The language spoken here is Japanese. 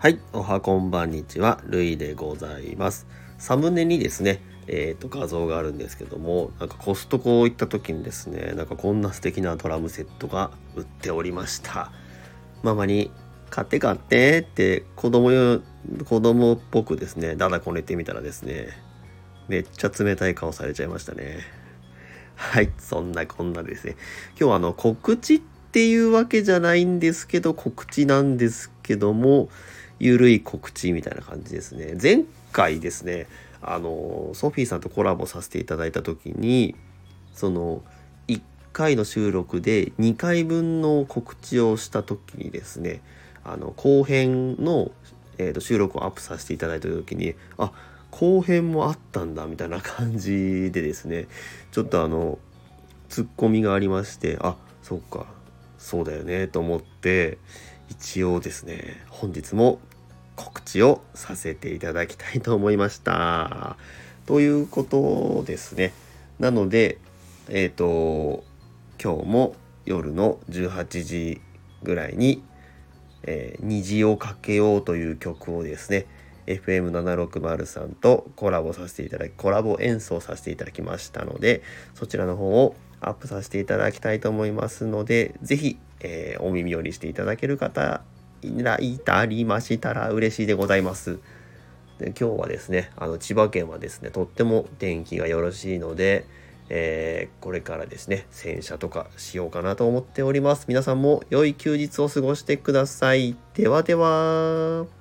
はい、おはこんばんにちは、るいでございます。サムネにですね、えっ、ー、と画像があるんですけども、なんかコストコ行った時にですね、なんかこんな素敵なドラムセットが売っておりました。ママに買って買ってって子供よ子供っぽくですね、だだこねてみたらですね、めっちゃ冷たい顔されちゃいましたね。はい、そんなこんなですね。今日はあの告知っていうわけじゃないんですけど、告知なんですけども、ゆるい告知みたいな感じですね。前回ですね、あの、ソフィーさんとコラボさせていただいた時に、その、1回の収録で2回分の告知をした時にですね、あの、後編の、えー、と収録をアップさせていただいた時に、あ、後編もあったんだみたいな感じでですねちょっとあのツッコミがありましてあそっかそうだよねと思って一応ですね本日も告知をさせていただきたいと思いました。ということですね。なのでえっ、ー、と今日も夜の18時ぐらいに、えー、虹をかけようという曲をですね FM760 さんとコラボさせていただきコラボ演奏させていただきましたのでそちらの方をアップさせていただきたいと思いますので是非、えー、お耳寄りしていただける方いらいたりましたら嬉しいでございます。で今日はですねあの千葉県はですねとっても天気がよろしいので、えー、これからですね洗車とかしようかなと思っております。皆さんも良い休日を過ごしてください。ではでは。